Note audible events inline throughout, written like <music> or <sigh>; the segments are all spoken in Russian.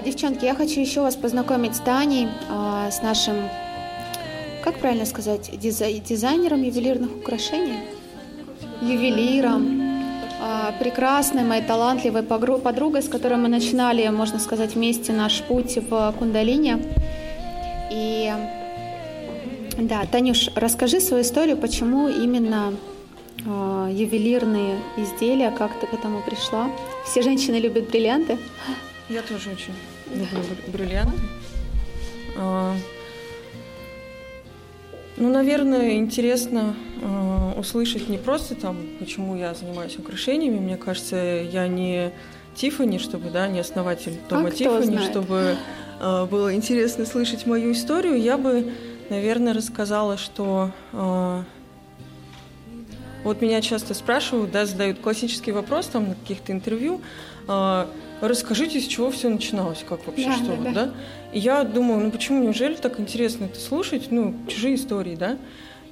Девчонки, я хочу еще вас познакомить с Таней, э, с нашим, как правильно сказать, дизайнером ювелирных украшений, ювелиром, э, прекрасной моей талантливой подругой, с которой мы начинали, можно сказать, вместе наш путь в Кундалине. И да, Танюш, расскажи свою историю, почему именно э, ювелирные изделия, как ты к этому пришла? Все женщины любят бриллианты. Я тоже очень люблю бриллианты. А, ну, наверное, интересно э, услышать не просто там, почему я занимаюсь украшениями. Мне кажется, я не Тифани, чтобы, да, не основатель дома а Тифани, чтобы э, было интересно слышать мою историю. Я бы наверное, рассказала, что э, вот меня часто спрашивают, да, задают классический вопрос там на каких-то интервью, э, расскажите, с чего все начиналось, как вообще, да, что, да, да. да? И я думаю, ну почему, неужели так интересно это слушать, ну, чужие истории, да?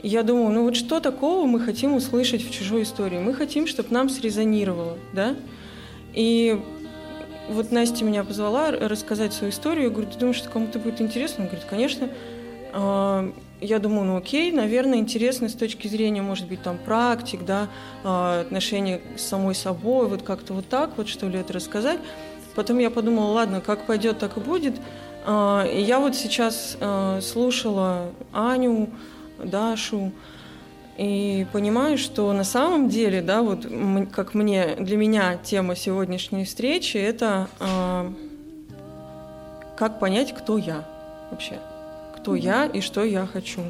И я думаю, ну вот что такого мы хотим услышать в чужой истории? Мы хотим, чтобы нам срезонировало, да? И вот Настя меня позвала рассказать свою историю. Я говорю, ты думаешь, что кому-то будет интересно? Он говорит, конечно. А, я думаю, ну окей, наверное, интересно с точки зрения, может быть, там практик, да, а, отношения с самой собой, вот как-то вот так вот, что ли, это рассказать. Потом я подумала, ладно, как пойдет, так и будет. А, и я вот сейчас слушала Аню, Дашу, и понимаю, что на самом деле, да, вот как мне, для меня тема сегодняшней встречи – это как понять, кто я вообще кто я и что я хочу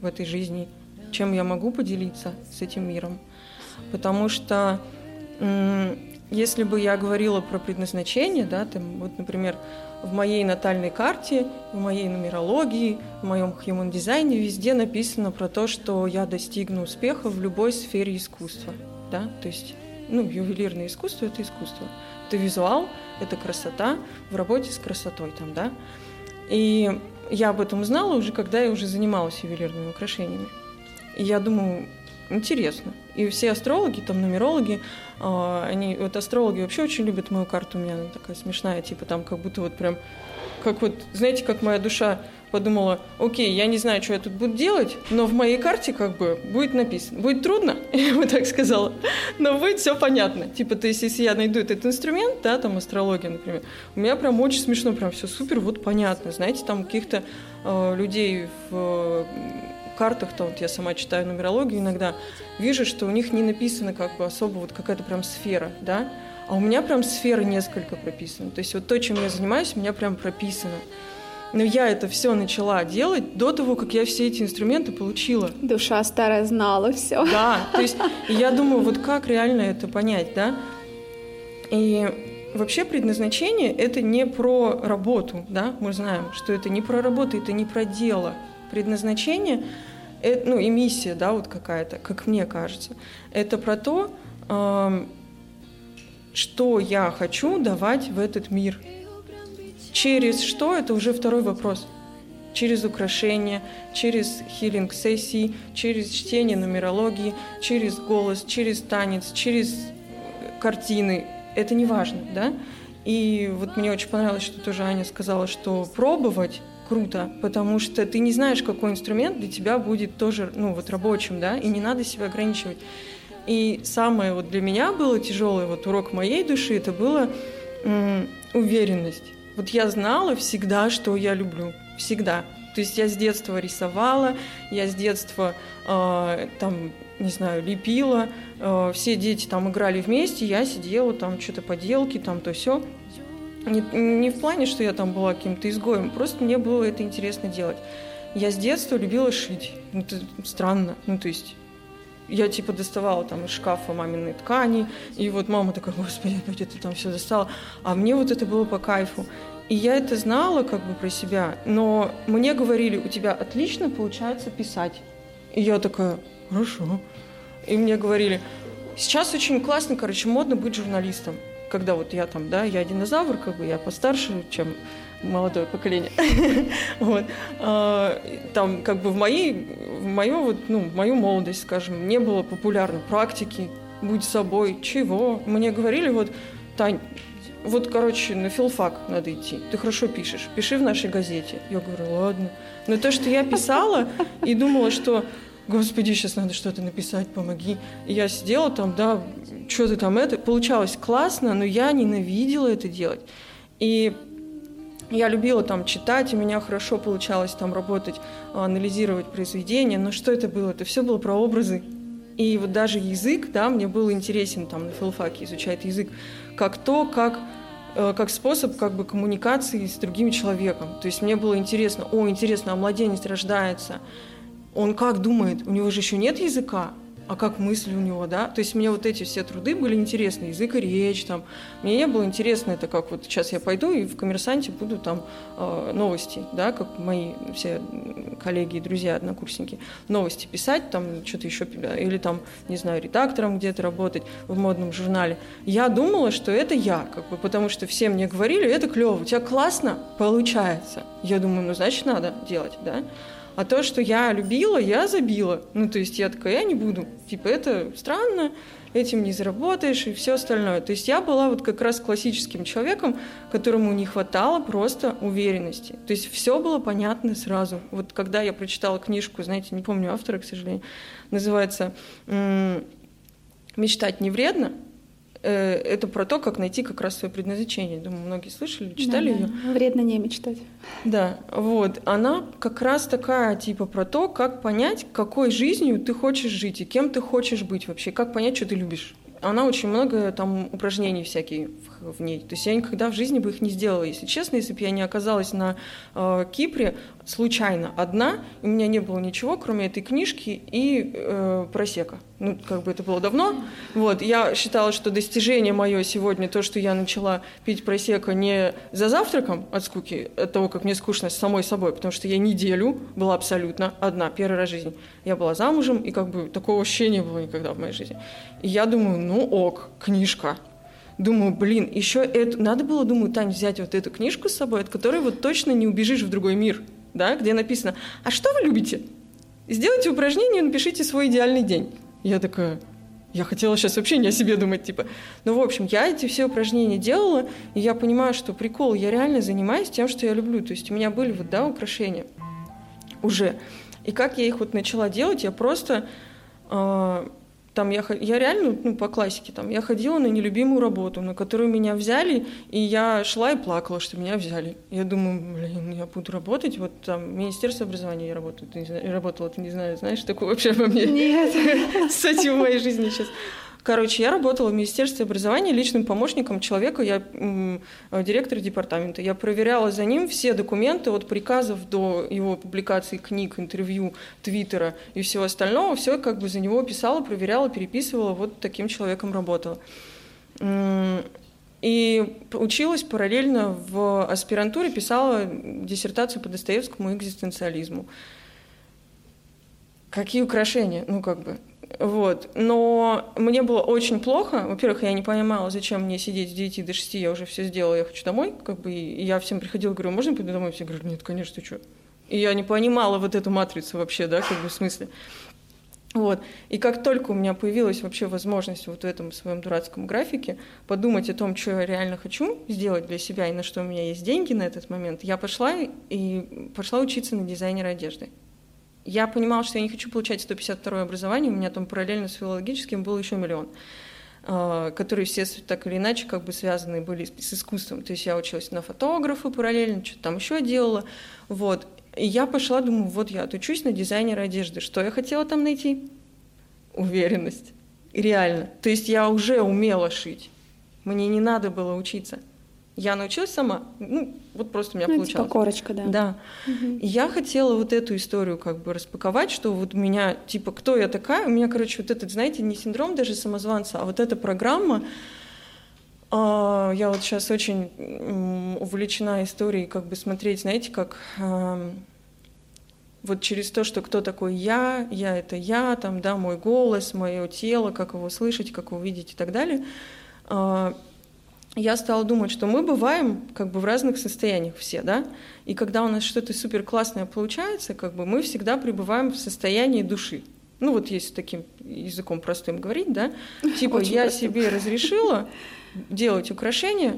в этой жизни, чем я могу поделиться с этим миром. Потому что если бы я говорила про предназначение, да, там, вот, например, в моей натальной карте, в моей нумерологии, в моем human дизайне везде написано про то, что я достигну успеха в любой сфере искусства, да, то есть, ну, ювелирное искусство – это искусство, это визуал, это красота в работе с красотой там, да, и я об этом узнала уже, когда я уже занималась ювелирными украшениями. И я думаю, интересно. И все астрологи, там, нумерологи, э, они, вот астрологи вообще очень любят мою карту, у меня она такая смешная, типа там как будто вот прям, как вот, знаете, как моя душа подумала, окей, я не знаю, что я тут буду делать, но в моей карте как бы будет написано. Будет трудно, <laughs> я бы так сказала, но будет все понятно. Типа, то есть, если я найду этот инструмент, да, там астрология, например, у меня прям очень смешно, прям все супер, вот понятно. Знаете, там каких-то э, людей в э, картах, там вот я сама читаю нумерологию иногда, вижу, что у них не написано как бы особо вот какая-то прям сфера, да, а у меня прям сферы несколько прописано. То есть вот то, чем я занимаюсь, у меня прям прописано. Но я это все начала делать до того, как я все эти инструменты получила. Душа старая знала все. Да, то есть я думаю, вот как реально это понять, да? И вообще предназначение – это не про работу, да? Мы знаем, что это не про работу, это не про дело. Предназначение ну, и миссия, да, вот какая-то, как мне кажется, это про то, что я хочу давать в этот мир – Через что, это уже второй вопрос. Через украшения, через хилинг-сессии, через чтение нумерологии, через голос, через танец, через картины. Это не важно, да? И вот мне очень понравилось, что тоже Аня сказала, что пробовать круто, потому что ты не знаешь, какой инструмент для тебя будет тоже, ну, вот рабочим, да, и не надо себя ограничивать. И самое вот для меня было тяжелое, вот урок моей души, это было м- уверенность. Вот я знала всегда, что я люблю. Всегда. То есть я с детства рисовала, я с детства э, там, не знаю, лепила, э, все дети там играли вместе, я сидела там что-то поделки, там то все. Не, не в плане, что я там была каким-то изгоем, просто мне было это интересно делать. Я с детства любила шить. Ну, это странно. Ну, то есть я типа доставала там из шкафа маминой ткани, и вот мама такая, господи, опять это там все достала. А мне вот это было по кайфу. И я это знала как бы про себя, но мне говорили, у тебя отлично получается писать. И я такая, хорошо. И мне говорили, сейчас очень классно, короче, модно быть журналистом. Когда вот я там, да, я динозавр, как бы я постарше, чем молодое поколение. <laughs> вот. А, там как бы в моей, в мою вот, ну, в мою молодость, скажем, не было популярно практики, будь собой, чего. Мне говорили вот, Тань, вот, короче, на филфак надо идти. Ты хорошо пишешь. Пиши в нашей газете. Я говорю, ладно. Но то, что я писала и думала, что Господи, сейчас надо что-то написать, помоги. И я сидела там, да, что-то там это. Получалось классно, но я ненавидела это делать. И я любила там читать, у меня хорошо получалось там работать, анализировать произведения, но что это было? Это все было про образы. И вот даже язык, да, мне был интересен там на филфаке изучать язык, как то, как э, как способ как бы коммуникации с другим человеком. То есть мне было интересно, о, интересно, а младенец рождается, он как думает, у него же еще нет языка, а как мысли у него, да? То есть мне вот эти все труды были интересны, язык и речь там. Мне не было интересно это, как вот сейчас я пойду и в «Коммерсанте» буду там э, новости, да, как мои все коллеги и друзья, однокурсники, новости писать, там что-то еще, или там, не знаю, редактором где-то работать в модном журнале. Я думала, что это я, как бы, потому что все мне говорили, это клево, у тебя классно получается. Я думаю, ну, значит, надо делать, да? А то, что я любила, я забила. Ну, то есть я такая, я не буду. Типа, это странно, этим не заработаешь и все остальное. То есть я была вот как раз классическим человеком, которому не хватало просто уверенности. То есть все было понятно сразу. Вот когда я прочитала книжку, знаете, не помню автора, к сожалению, называется «Мечтать не вредно», это про то, как найти как раз свое предназначение. Думаю, многие слышали, читали да, ее. Да. Вредно не мечтать. Да, вот. Она как раз такая, типа, про то, как понять, какой жизнью ты хочешь жить и кем ты хочешь быть вообще, как понять, что ты любишь она очень много там упражнений всякие в, в ней. То есть я никогда в жизни бы их не сделала, если честно, если бы я не оказалась на э, Кипре случайно одна, у меня не было ничего, кроме этой книжки и э, просека. Ну, как бы это было давно. Вот, я считала, что достижение мое сегодня то, что я начала пить просека не за завтраком от скуки, от того, как мне скучно с самой собой, потому что я неделю была абсолютно одна, первый раз в жизни. Я была замужем, и как бы такого ощущения было никогда в моей жизни. И я думаю, ну ок, книжка. Думаю, блин, еще это... Надо было, думаю, Тань, взять вот эту книжку с собой, от которой вот точно не убежишь в другой мир, да, где написано, а что вы любите? Сделайте упражнение и напишите свой идеальный день. Я такая, я хотела сейчас вообще не о себе думать, типа. Ну, в общем, я эти все упражнения делала, и я понимаю, что прикол, я реально занимаюсь тем, что я люблю. То есть у меня были вот, да, украшения уже. И как я их вот начала делать, я просто э, там я, я реально, ну, по классике, там, я ходила на нелюбимую работу, на которую меня взяли, и я шла и плакала, что меня взяли. Я думаю, блин, я буду работать, вот там, в Министерстве образования я работаю, ты не знаешь, работала, ты не знаешь, знаешь, такое вообще во мне? Нет. С этим в моей жизни сейчас. Короче, я работала в Министерстве образования личным помощником человека, я м, директор департамента. Я проверяла за ним все документы от приказов до его публикации книг, интервью, твиттера и всего остального. Все как бы за него писала, проверяла, переписывала, вот таким человеком работала. И училась параллельно в аспирантуре, писала диссертацию по Достоевскому экзистенциализму. Какие украшения? Ну, как бы, вот. Но мне было очень плохо. Во-первых, я не понимала, зачем мне сидеть с 9 до 6, я уже все сделала, я хочу домой. Как бы, и я всем приходила, говорю, можно пойду домой? Все говорят, нет, конечно, ты что? И я не понимала вот эту матрицу вообще, да, как бы в смысле. Вот. И как только у меня появилась вообще возможность вот в этом своем дурацком графике подумать о том, что я реально хочу сделать для себя и на что у меня есть деньги на этот момент, я пошла и пошла учиться на дизайнера одежды. Я понимала, что я не хочу получать 152 образование, у меня там параллельно с филологическим был еще миллион а, которые все так или иначе как бы связаны были с искусством. То есть я училась на фотографа параллельно, что-то там еще делала. Вот. И я пошла, думаю, вот я отучусь на дизайнера одежды. Что я хотела там найти? Уверенность. Реально. То есть я уже умела шить. Мне не надо было учиться. Я научилась сама, ну, вот просто у меня ну, получалось. Типа корочка, да. Да. Угу. И я хотела вот эту историю как бы распаковать, что вот меня, типа, кто я такая? У меня, короче, вот этот, знаете, не синдром даже самозванца, а вот эта программа, а, я вот сейчас очень увлечена историей, как бы смотреть, знаете, как вот через то, что кто такой я, я это я, там, да, мой голос, мое тело, как его слышать, как его видеть и так далее а, я стала думать, что мы бываем как бы в разных состояниях все, да, и когда у нас что-то супер классное получается, как бы мы всегда пребываем в состоянии души. Ну вот если таким языком простым говорить, да, <laughs> типа Очень я простым. себе разрешила делать украшения,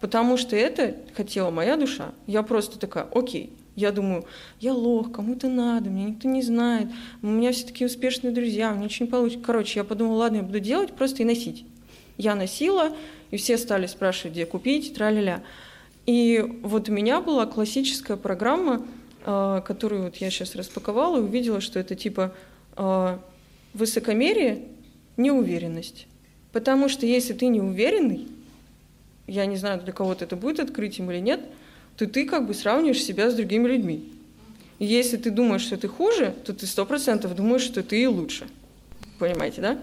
Потому что это хотела моя душа. Я просто такая, окей, я думаю, я лох, кому-то надо, меня никто не знает, у меня все такие успешные друзья, мне ничего не получится. Короче, я подумала, ладно, я буду делать просто и носить. Я носила, и все стали спрашивать, где купить, тра-ля-ля. И вот у меня была классическая программа, э, которую вот я сейчас распаковала и увидела, что это типа э, высокомерие, неуверенность. Потому что если ты неуверенный, я не знаю, для кого-то это будет открытием или нет – то ты как бы сравниваешь себя с другими людьми. И если ты думаешь, что ты хуже, то ты сто процентов думаешь, что ты лучше. Понимаете, да?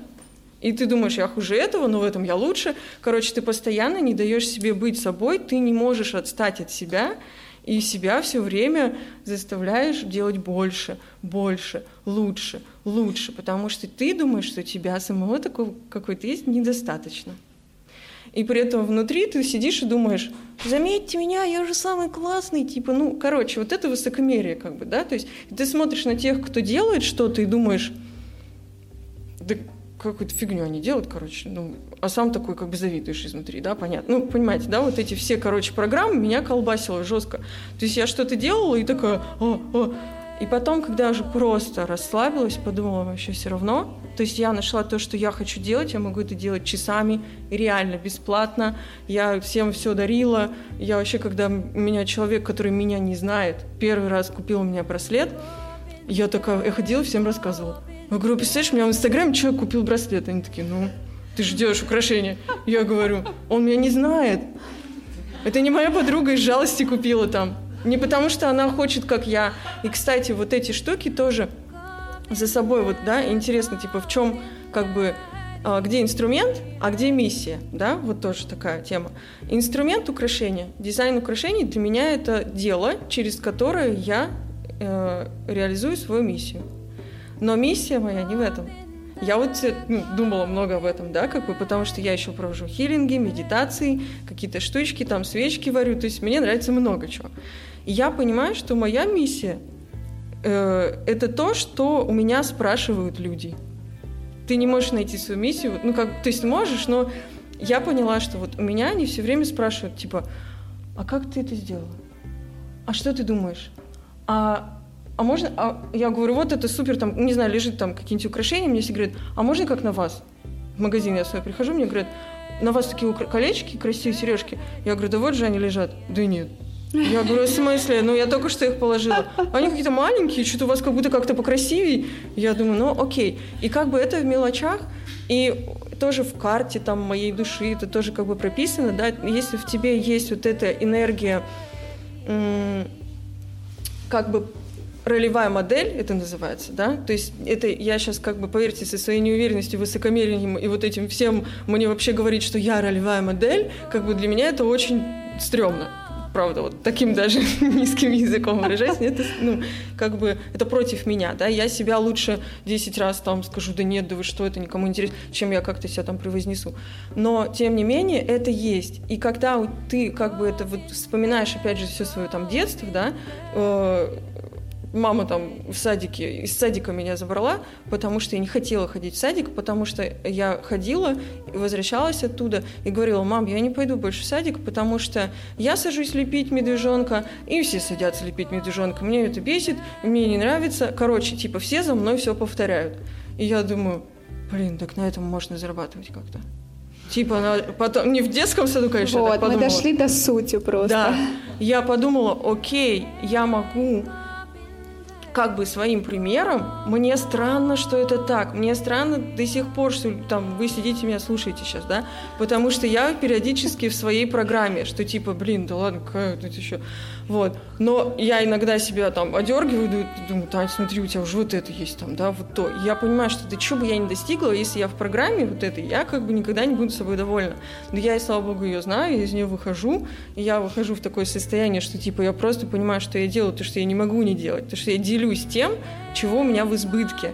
И ты думаешь, я хуже этого, но в этом я лучше. Короче, ты постоянно не даешь себе быть собой, ты не можешь отстать от себя, и себя все время заставляешь делать больше, больше, лучше, лучше, потому что ты думаешь, что тебя самого такого, какой ты есть, недостаточно. И при этом внутри ты сидишь и думаешь, заметьте меня, я же самый классный, типа, ну, короче, вот это высокомерие, как бы, да, то есть ты смотришь на тех, кто делает что-то, и думаешь, да какую-то фигню они делают, короче, ну, а сам такой как бы завидуешь изнутри, да, понятно. Ну, понимаете, да, вот эти все, короче, программы меня колбасило жестко. То есть я что-то делала и такая, а, а, и потом, когда я уже просто расслабилась, подумала вообще все равно. То есть я нашла то, что я хочу делать, я могу это делать часами, реально, бесплатно. Я всем все дарила. Я вообще, когда меня человек, который меня не знает, первый раз купил у меня браслет, я такая, я ходила, всем рассказывала. Я говорю, представляешь, у меня в Инстаграме человек купил браслет. Они такие, ну, ты ждешь украшения. Я говорю, он меня не знает. Это не моя подруга из жалости купила там. Не потому, что она хочет, как я. И, кстати, вот эти штуки тоже за собой, вот, да, интересно, типа, в чем, как бы, а, где инструмент, а где миссия, да, вот тоже такая тема. Инструмент украшения, дизайн украшений для меня это дело, через которое я э, реализую свою миссию. Но миссия моя не в этом. Я вот ну, думала много об этом, да, как бы, потому что я еще провожу хилинги, медитации, какие-то штучки, там свечки варю, то есть мне нравится много чего. И я понимаю, что моя миссия э, это то, что у меня спрашивают люди. Ты не можешь найти свою миссию, ну как, то есть можешь, но я поняла, что вот у меня они все время спрашивают, типа, а как ты это сделала? А что ты думаешь? А, а можно, а я говорю, вот это супер, там, не знаю, лежит там какие-нибудь украшения, мне все говорят, а можно как на вас? В магазин я свой прихожу, мне говорят, на вас такие колечки, красивые сережки. Я говорю, да вот же они лежат. Да нет. Я говорю, в смысле? Ну, я только что их положила. Они какие-то маленькие, что-то у вас как будто как-то покрасивее. Я думаю, ну, окей. И как бы это в мелочах, и тоже в карте там моей души это тоже как бы прописано, да, если в тебе есть вот эта энергия, как бы ролевая модель, это называется, да, то есть это я сейчас как бы, поверьте, со своей неуверенностью, высокомерием и вот этим всем мне вообще говорить, что я ролевая модель, как бы для меня это очень стрёмно правда, вот таким <laughs> даже низким языком выражаясь, это, ну, как бы, это против меня, да, я себя лучше 10 раз там скажу, да нет, да вы что, это никому интересно, чем я как-то себя там превознесу. Но, тем не менее, это есть. И когда ты, как бы, это вот вспоминаешь, опять же, все свое там детство, да, э, мама там в садике, из садика меня забрала, потому что я не хотела ходить в садик, потому что я ходила, возвращалась оттуда и говорила, мам, я не пойду больше в садик, потому что я сажусь лепить медвежонка, и все садятся лепить медвежонка. Мне это бесит, мне не нравится. Короче, типа, все за мной все повторяют. И я думаю, блин, так на этом можно зарабатывать как-то. Типа, она потом, не в детском саду, конечно, вот, подумала. мы дошли до сути просто. Да, я подумала, окей, я могу как бы своим примером, мне странно, что это так. Мне странно до сих пор, что там вы сидите меня слушаете сейчас, да? Потому что я периодически в своей программе, что типа, блин, да ладно, какая тут еще. Вот. Но я иногда себя там одергиваю, думаю, Тань, смотри, у тебя уже вот это есть там, да, вот то. Я понимаю, что да что бы я не достигла, если я в программе вот этой, я как бы никогда не буду собой довольна. Но я, и слава богу, ее знаю, я из нее выхожу, и я выхожу в такое состояние, что типа я просто понимаю, что я делаю, то, что я не могу не делать, то, что я делюсь тем, чего у меня в избытке.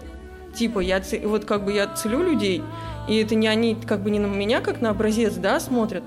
Типа, я вот как бы я целю людей, и это не они как бы не на меня как на образец, да, смотрят,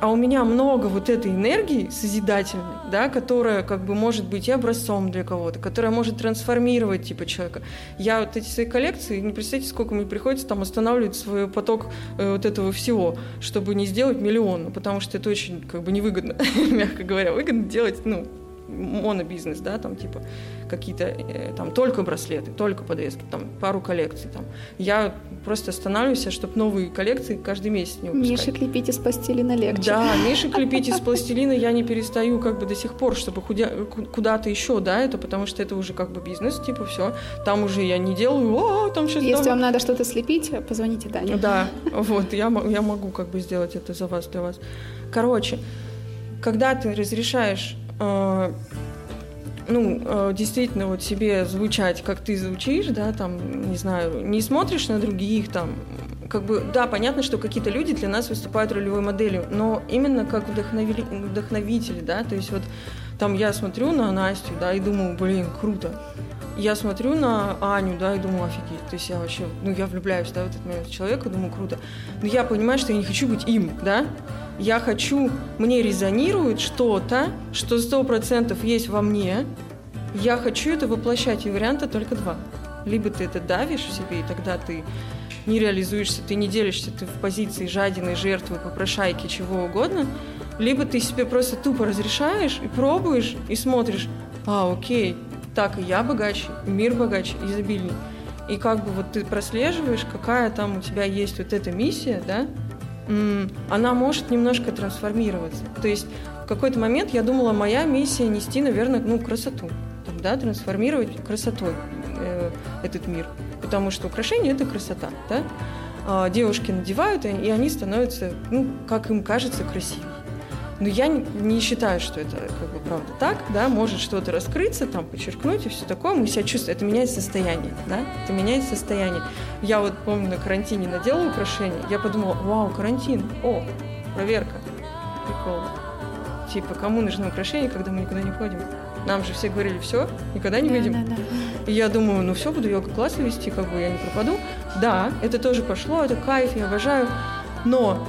а у меня много вот этой энергии созидательной, да, которая как бы может быть и образцом для кого-то, которая может трансформировать типа человека. Я вот эти свои коллекции, не представьте, сколько мне приходится там останавливать свой поток э, вот этого всего, чтобы не сделать миллион, потому что это очень как бы невыгодно, <laughs> мягко говоря, выгодно делать, ну, монобизнес, да, там типа какие-то э, там только браслеты, только подвески, там пару коллекций там. Я просто останавливаюсь, чтобы новые коллекции каждый месяц не выпускать. Миша, клепить из пластилина легче. Да, Миша клепить <laughs> из пластилина я не перестаю как бы до сих пор, чтобы куда-то еще, да, это потому что это уже как бы бизнес, типа все. Там уже я не делаю, о, там сейчас... Если там... вам надо что-то слепить, позвоните Дане. Да, <laughs> вот, я, я могу как бы сделать это за вас, для вас. Короче, когда ты разрешаешь ну, э, действительно вот себе звучать, как ты звучишь, да, там, не знаю, не смотришь на других, там, как бы, да, понятно, что какие-то люди для нас выступают ролевой моделью, но именно как вдохновили, вдохновители, да, то есть вот там я смотрю на Настю, да, и думаю, блин, круто. Я смотрю на Аню, да, и думаю, офигеть, то есть я вообще, ну, я влюбляюсь, да, в этот момент в человека, думаю, круто. Но я понимаю, что я не хочу быть им, да, я хочу, мне резонирует что-то, что сто процентов есть во мне, я хочу это воплощать, и варианта только два. Либо ты это давишь в себе, и тогда ты не реализуешься, ты не делишься, ты в позиции жадины, жертвы, попрошайки, чего угодно, либо ты себе просто тупо разрешаешь и пробуешь, и смотришь, а, окей, так и я богаче, и мир богаче, изобильней. И как бы вот ты прослеживаешь, какая там у тебя есть вот эта миссия, да, она может немножко трансформироваться. То есть в какой-то момент я думала, моя миссия нести, наверное, ну, красоту, там, да, трансформировать красотой э, этот мир. Потому что украшение – это красота, да? А девушки надевают, и они становятся, ну, как им кажется, красивее. Но я не считаю, что это как бы правда так, да, может что-то раскрыться, там, подчеркнуть и все такое, мы себя чувствуем, это меняет состояние, да, это меняет состояние. Я вот помню, на карантине надела украшения, я подумала, вау, карантин, о, проверка, прикол. Типа, кому нужны украшения, когда мы никуда не ходим? Нам же все говорили, все, никогда не выйдем. Да, да, да. И я думаю, ну все, буду йога-классы вести, как бы я не пропаду. Да, это тоже пошло, это кайф, я обожаю. Но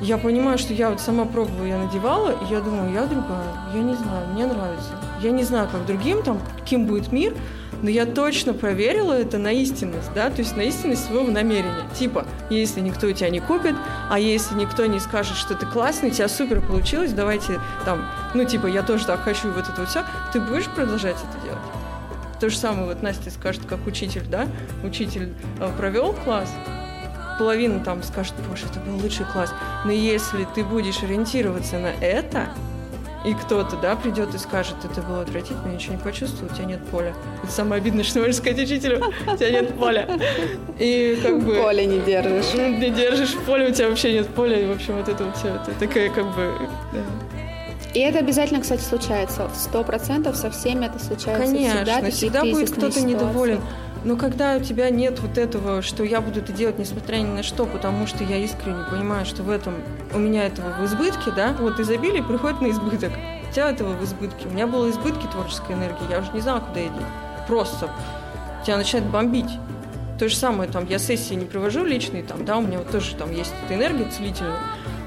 я понимаю, что я вот сама пробовала, я надевала, и я думаю, я другая, я не знаю, мне нравится. Я не знаю, как другим, там, каким будет мир, но я точно проверила это на истинность, да, то есть на истинность своего намерения. Типа, если никто тебя не купит, а если никто не скажет, что ты классный, у тебя супер получилось, давайте там, ну, типа, я тоже так хочу, вот это вот все, ты будешь продолжать это делать? То же самое вот Настя скажет, как учитель, да, учитель э, провел класс, половина там скажет, боже, это был лучший класс. Но если ты будешь ориентироваться на это, и кто-то, да, придет и скажет, это было отвратительно, ничего не почувствовал, у тебя нет поля. Это самое обидное, что можешь сказать учителю, у тебя нет поля. И как бы... Поле не держишь. Не держишь поле, у тебя вообще нет поля, и, в общем, вот это вот все, это такая как бы... Да. И это обязательно, кстати, случается. Сто процентов со всеми это случается Конечно, всегда. всегда будет кто-то недоволен. Но когда у тебя нет вот этого, что я буду это делать несмотря ни на что, потому что я искренне понимаю, что в этом у меня этого в избытке, да, вот изобилие приходит на избыток. У тебя этого в избытке. У меня было избытки творческой энергии, я уже не знала, куда идти. Просто тебя начинает бомбить. То же самое, там, я сессии не провожу личные, там, да, у меня вот тоже там есть эта энергия целительная.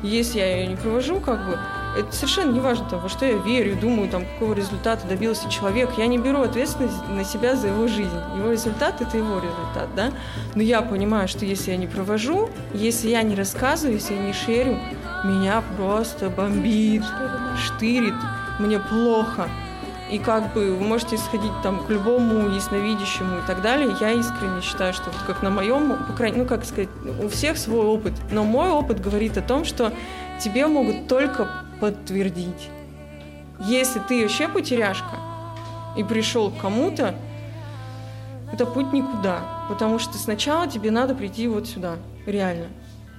Если я ее не провожу, как бы, это совершенно не важно, там, во что я верю, думаю, там, какого результата добился человек. Я не беру ответственность на себя за его жизнь. Его результат – это его результат, да? Но я понимаю, что если я не провожу, если я не рассказываю, если я не шерю, меня просто бомбит, штырит, мне плохо. И как бы вы можете сходить там к любому ясновидящему и так далее. Я искренне считаю, что вот как на моем, по крайней ну как сказать, у всех свой опыт. Но мой опыт говорит о том, что тебе могут только подтвердить. Если ты вообще потеряшка и пришел к кому-то, это путь никуда. Потому что сначала тебе надо прийти вот сюда, реально.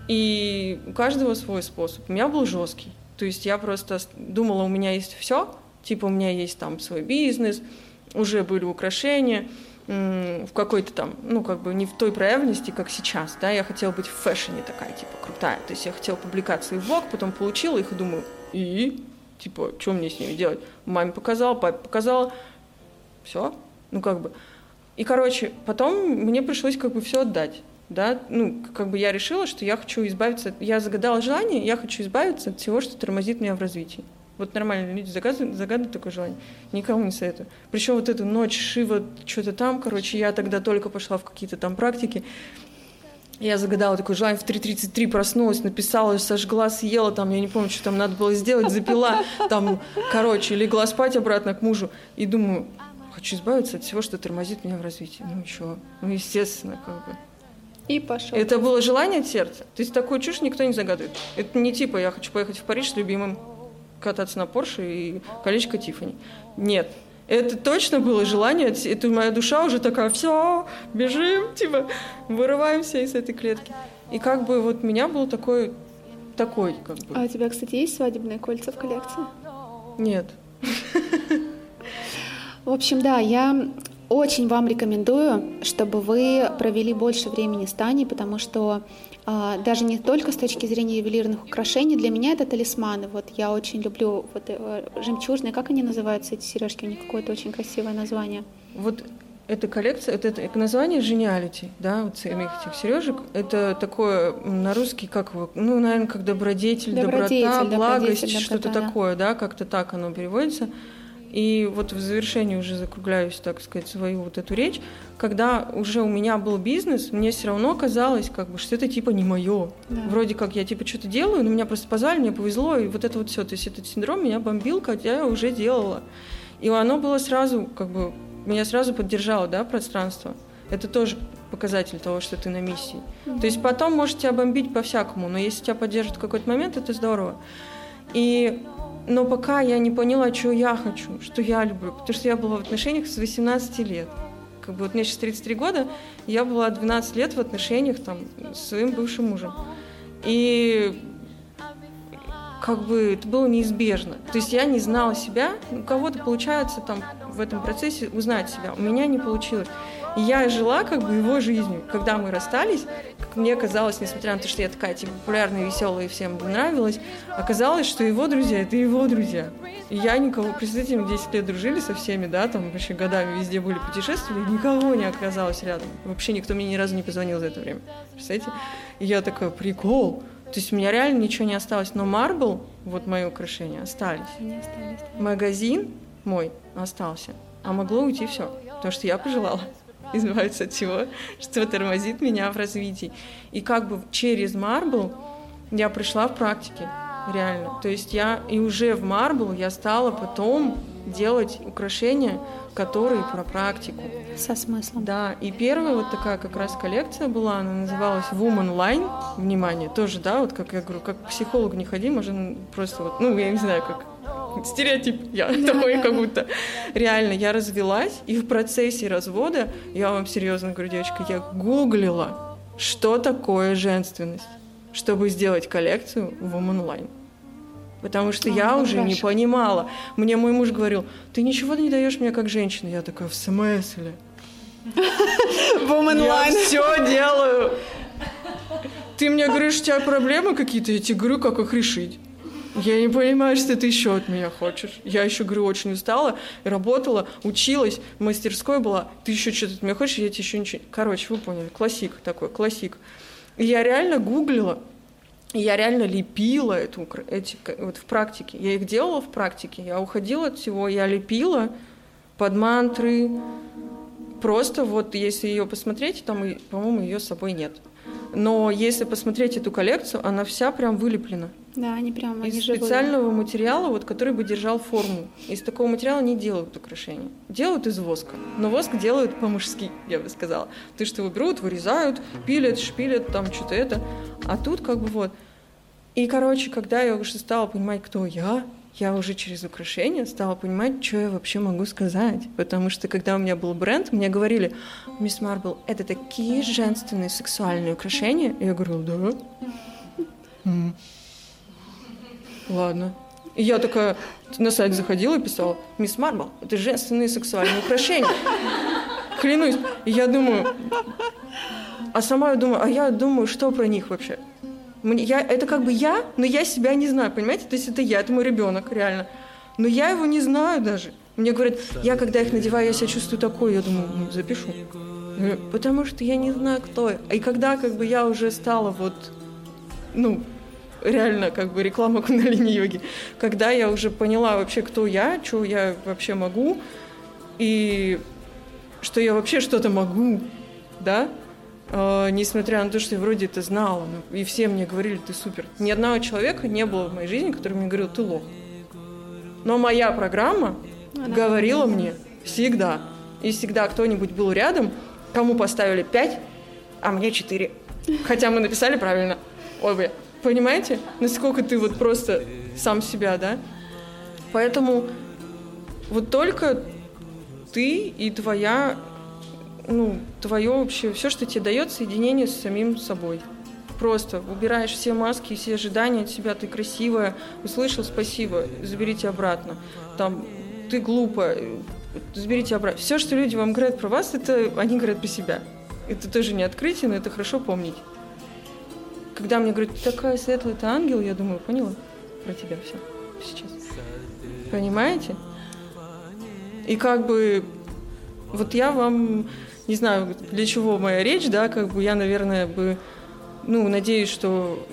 И у каждого свой способ. У меня был жесткий. То есть я просто думала, у меня есть все, типа у меня есть там свой бизнес, уже были украшения, в какой-то там, ну, как бы не в той проявленности, как сейчас, да, я хотела быть в фэшне такая, типа, крутая, то есть я хотела публикации в блог, потом получила их и думаю, и, типа, что мне с ними делать? Маме показала, папе показала, все, ну, как бы. И, короче, потом мне пришлось как бы все отдать. да, ну, как бы я решила, что я хочу избавиться, я загадала желание, я хочу избавиться от всего, что тормозит меня в развитии. Вот нормальные люди загадывают, загадывают такое желание. Никому не советую. Причем вот эту ночь Шива, что-то там, короче, я тогда только пошла в какие-то там практики. Я загадала такое желание, в 3.33 проснулась, написала, сожгла, съела, там, я не помню, что там надо было сделать, запила, там, короче, легла спать обратно к мужу. И думаю, хочу избавиться от всего, что тормозит меня в развитии. Ну, ничего, ну, естественно, как бы. И пошел. Это было желание от сердца. То есть такую чушь никто не загадывает. Это не типа я хочу поехать в Париж с любимым, кататься на Порше и колечко Тифани. Нет. Это точно было желание, это моя душа уже такая, все, бежим, типа, вырываемся из этой клетки. И как бы вот у меня был такой, такой, как бы. А у тебя, кстати, есть свадебные кольца в коллекции? Нет. В общем, да, я очень вам рекомендую, чтобы вы провели больше времени с Таней, потому что а, даже не только с точки зрения ювелирных украшений, для меня это талисманы. Вот я очень люблю вот э, жемчужные, как они называются эти сережки? У них какое-то очень красивое название. Вот эта коллекция, это, это название Geniality, да, вот этих сережек, это такое на русский, как ну, наверное, как добродетель, добродетель доброта, благость, что-то да. такое, да, как-то так оно переводится. И вот в завершении уже закругляюсь, так сказать, свою вот эту речь, когда уже у меня был бизнес, мне все равно казалось, как бы, что это типа не мое. Да. Вроде как я типа что-то делаю, но меня просто позвали, мне повезло, и вот это вот все. То есть этот синдром меня бомбил, хотя я уже делала. И оно было сразу, как бы, меня сразу поддержало, да, пространство. Это тоже показатель того, что ты на миссии. Mm-hmm. То есть потом может тебя бомбить по-всякому, но если тебя поддержит в какой-то момент, это здорово. И но пока я не поняла, что я хочу, что я люблю. Потому что я была в отношениях с 18 лет. Как бы вот мне сейчас 33 года, я была 12 лет в отношениях там, с своим бывшим мужем. И как бы это было неизбежно. То есть я не знала себя. У кого-то получается там в этом процессе узнать себя. У меня не получилось. И я жила как бы его жизнью. Когда мы расстались, как мне казалось, несмотря на то, что я такая типа популярная, веселая и всем нравилась, оказалось, что его друзья — это его друзья. И я никого, представьте, мы 10 лет дружили со всеми, да, там вообще годами везде были путешествовали, никого не оказалось рядом. Вообще никто мне ни разу не позвонил за это время. Представляете? И я такая, прикол. То есть у меня реально ничего не осталось. Но марбл, вот мои украшения, остались. Не остались. Магазин мой остался. А могло уйти все. Потому что я пожелала <laughs> избавиться от всего, что тормозит меня в развитии. И как бы через марбл я пришла в практике, реально. То есть я и уже в марбл я стала потом делать украшения, которые про практику. Со смыслом. Да, и первая вот такая как раз коллекция была, она называлась Woman Line, внимание, тоже, да, вот как я говорю, как психолог не ходи, можно просто вот, ну, я не знаю, как <laughs> стереотип я такой как будто. Реально, я развелась, и в процессе развода, я вам серьезно говорю, девочка, я гуглила, что такое женственность, чтобы сделать коллекцию в онлайн. Потому что а, я уже хорошо. не понимала. Мне мой муж говорил, ты ничего не даешь мне как женщина. Я такая, в смысле? <laughs> Я все делаю. Ты мне говоришь, у тебя проблемы какие-то, я тебе говорю, как их решить. Я не понимаю, что ты еще от меня хочешь. Я еще, говорю, очень устала, работала, училась, в мастерской была. Ты еще что-то от меня хочешь, я тебе еще ничего... Короче, вы поняли, классик такой, классик. И я реально гуглила, я реально лепила эту, эти, вот в практике. Я их делала в практике. Я уходила от всего, я лепила под мантры. Просто вот если ее посмотреть, там, по-моему, ее с собой нет. Но если посмотреть эту коллекцию, она вся прям вылеплена. Да, они прям Из специального живые. материала, вот, который бы держал форму. Из такого материала не делают украшения. Делают из воска. Но воск делают по-мужски, я бы сказала. То, что его берут, вырезают, пилят, шпилят, там что-то это. А тут как бы вот. И, короче, когда я уже стала понимать, кто я, я уже через украшения стала понимать, что я вообще могу сказать. Потому что когда у меня был бренд, мне говорили, мисс Марбл, это такие женственные сексуальные украшения. И я говорю, да. Ладно. И я такая на сайт заходила и писала, мисс Марбл, это женственные сексуальные украшения. Клянусь. И я думаю, а сама я думаю, а я думаю, что про них вообще? Мне, я, это как бы я, но я себя не знаю, понимаете? То есть это я, это мой ребенок, реально. Но я его не знаю даже. Мне говорят, я когда их надеваю, я себя чувствую такой, я думаю, ну, запишу. Потому что я не знаю, кто я. И когда как бы я уже стала вот, ну, реально как бы реклама кундалини йоги, когда я уже поняла вообще, кто я, что я вообще могу, и что я вообще что-то могу, да, э, несмотря на то, что я вроде это знала, ну, и все мне говорили, ты супер. Ни одного человека не было в моей жизни, который мне говорил, ты лох. Но моя программа Она говорила мне всегда, и всегда кто-нибудь был рядом, кому поставили 5, а мне 4. Хотя мы написали правильно обе. Понимаете, насколько ты вот просто сам себя, да? Поэтому вот только ты и твоя, ну, твое вообще, все, что тебе дает, соединение с самим собой. Просто убираешь все маски, все ожидания от себя, ты красивая, услышал, спасибо, заберите обратно. Там, ты глупая, заберите обратно. Все, что люди вам говорят про вас, это они говорят про себя. Это тоже не открытие, но это хорошо помнить. Когда мне говорят, ты такая светлая, ты ангел, я думаю, поняла про тебя все сейчас. Понимаете? И как бы вот я вам, не знаю, для чего моя речь, да, как бы я, наверное, бы, ну, надеюсь, что,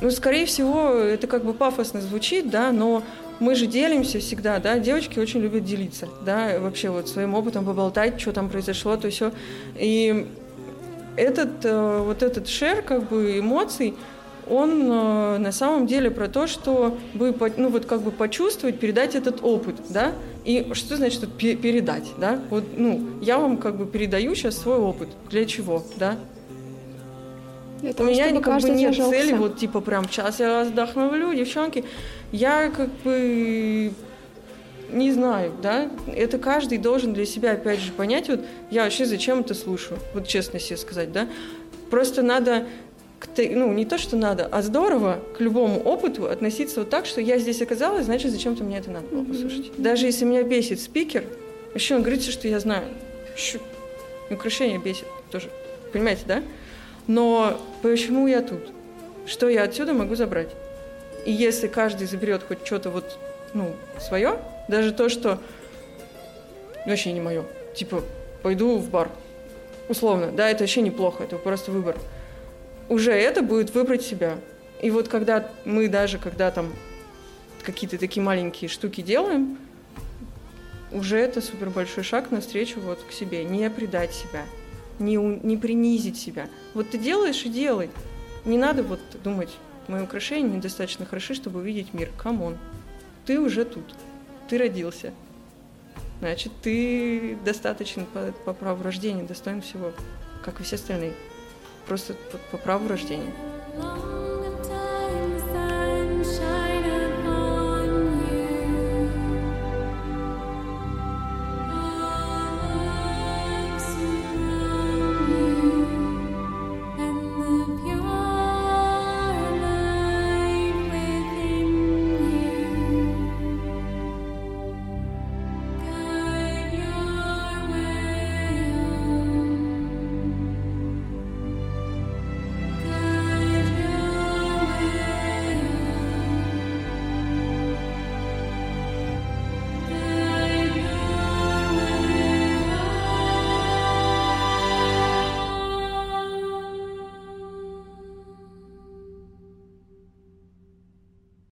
ну, скорее всего, это как бы пафосно звучит, да, но мы же делимся всегда, да, девочки очень любят делиться, да, вообще вот своим опытом поболтать, что там произошло, то все. И этот, э, вот этот шер как бы эмоций, он э, на самом деле про то, что вы, ну вот как бы почувствовать, передать этот опыт, да, и что значит тут передать, да, вот, ну, я вам как бы передаю сейчас свой опыт, для чего, да, для У меня как бы нет зажался. цели, вот типа прям сейчас я вас вдохновлю, девчонки. Я как бы не знаю, да, это каждый должен для себя опять же понять, вот я вообще зачем это слушаю, вот честно себе сказать, да, просто надо, ну, не то, что надо, а здорово к любому опыту относиться вот так, что я здесь оказалась, значит, зачем-то мне это надо было послушать. Mm-hmm. Даже если меня бесит спикер, еще он говорит, что я знаю, еще украшение бесит тоже, понимаете, да? Но почему я тут? Что я отсюда могу забрать? И если каждый заберет хоть что-то вот, ну, свое, даже то, что вообще не мое. Типа, пойду в бар. Условно. Да, это вообще неплохо, это просто выбор. Уже это будет выбрать себя. И вот когда мы даже, когда там какие-то такие маленькие штуки делаем, уже это супер большой шаг навстречу вот к себе. Не предать себя, не, не принизить себя. Вот ты делаешь и делай. Не надо вот думать, мои украшения недостаточно хороши, чтобы увидеть мир. Come on. Ты уже тут ты родился. Значит, ты достаточно по, по праву рождения, достоин всего, как и все остальные. Просто по, праву рождения.